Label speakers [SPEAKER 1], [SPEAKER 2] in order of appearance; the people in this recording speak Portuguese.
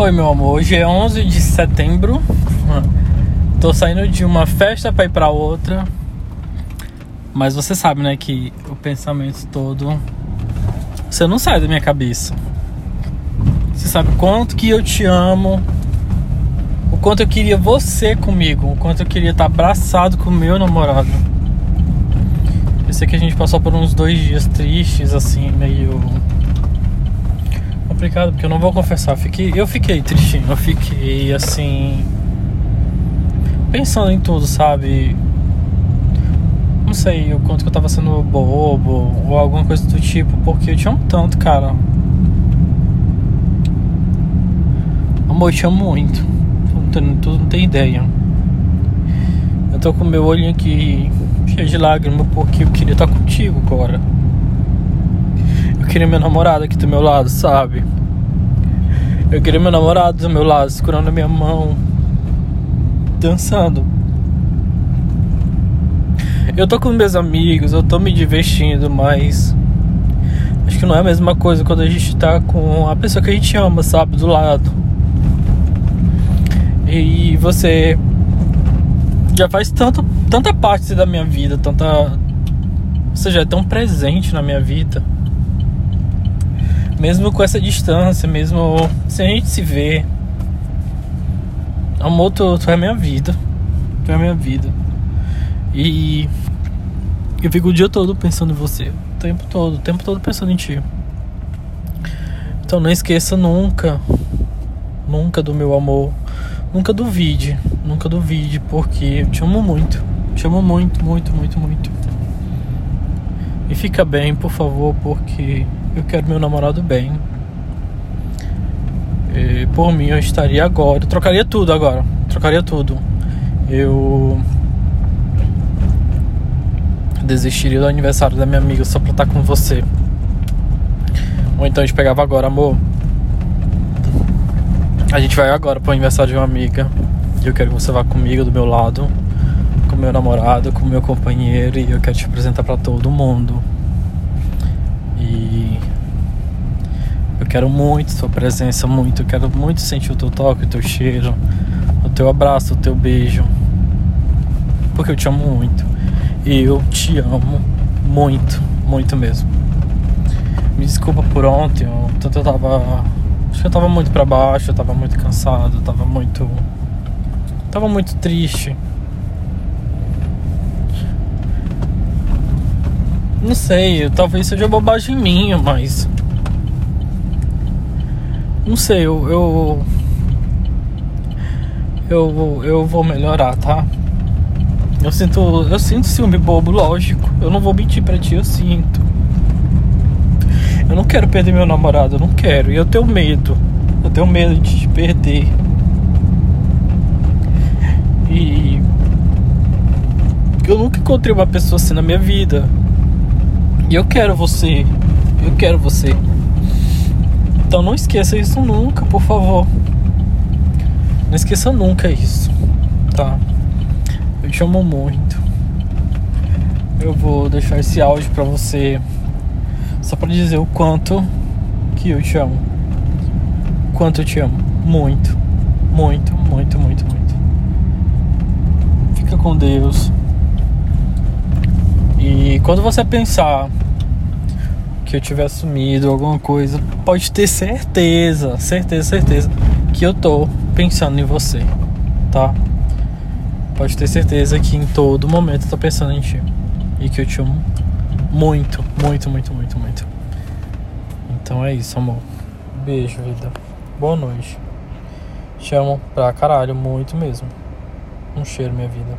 [SPEAKER 1] Oi, meu amor. Hoje é 11 de setembro. Tô saindo de uma festa para ir para outra. Mas você sabe, né, que o pensamento todo você não sai da minha cabeça. Você sabe quanto que eu te amo, o quanto eu queria você comigo, o quanto eu queria estar abraçado com o meu namorado. Eu sei que a gente passou por uns dois dias tristes, assim, meio complicado, porque eu não vou confessar, eu fiquei, eu fiquei tristinho, eu fiquei assim. Pensando em tudo, sabe? Não sei o quanto que eu tava sendo bobo ou alguma coisa do tipo, porque eu te amo tanto, cara. Amor, eu te amo muito. Tu não tem ideia. Eu tô com meu olhinho aqui cheio de lágrimas porque eu queria estar contigo agora queria meu namorado aqui do meu lado, sabe? Eu queria meu namorado do meu lado, segurando a minha mão, dançando. Eu tô com meus amigos, eu tô me divertindo, mas acho que não é a mesma coisa quando a gente tá com a pessoa que a gente ama, sabe, do lado. E você já faz tanto, tanta parte da minha vida, tanta. Você já é tão presente na minha vida mesmo com essa distância, mesmo se a gente se vê. Amor, tu, tu é minha vida. Tu é minha vida. E eu fico o dia todo pensando em você. O tempo todo, o tempo todo pensando em ti. Então não esqueça nunca, nunca do meu amor. Nunca duvide, nunca duvide, porque eu te amo muito. Te amo muito, muito, muito, muito. E fica bem, por favor, porque eu quero meu namorado bem. E por mim eu estaria agora, eu trocaria tudo agora, trocaria tudo. Eu desistiria do aniversário da minha amiga só pra estar com você. Ou então a gente pegava agora, amor. A gente vai agora pro aniversário de uma amiga. E eu quero que você vá comigo do meu lado, com meu namorado, com meu companheiro. E eu quero te apresentar para todo mundo. E quero muito sua presença, muito. Eu quero muito sentir o teu toque, o teu cheiro, o teu abraço, o teu beijo. Porque eu te amo muito. E eu te amo muito, muito mesmo. Me desculpa por ontem, eu, tanto eu tava. Acho que eu tava muito para baixo, eu tava muito cansado, eu tava muito. Tava muito triste. Não sei, talvez seja bobagem minha, mas. Não sei, eu. Eu, eu, eu vou melhorar, tá? Eu sinto, eu sinto ciúme bobo, lógico. Eu não vou mentir pra ti, eu sinto. Eu não quero perder meu namorado, eu não quero. E eu tenho medo. Eu tenho medo de te perder. E. Eu nunca encontrei uma pessoa assim na minha vida. E eu quero você. Eu quero você. Então não esqueça isso nunca, por favor. Não esqueça nunca isso, tá? Eu te amo muito. Eu vou deixar esse áudio pra você só pra dizer o quanto que eu te amo. Quanto eu te amo. Muito, muito, muito, muito, muito. Fica com Deus. E quando você pensar que eu tiver sumido alguma coisa, pode ter certeza, certeza, certeza que eu tô pensando em você, tá? Pode ter certeza que em todo momento eu tô pensando em ti e que eu te amo muito, muito, muito, muito, muito. Então é isso, amor. Beijo, vida. Boa noite. Te amo pra caralho, muito mesmo. Um cheiro, minha vida.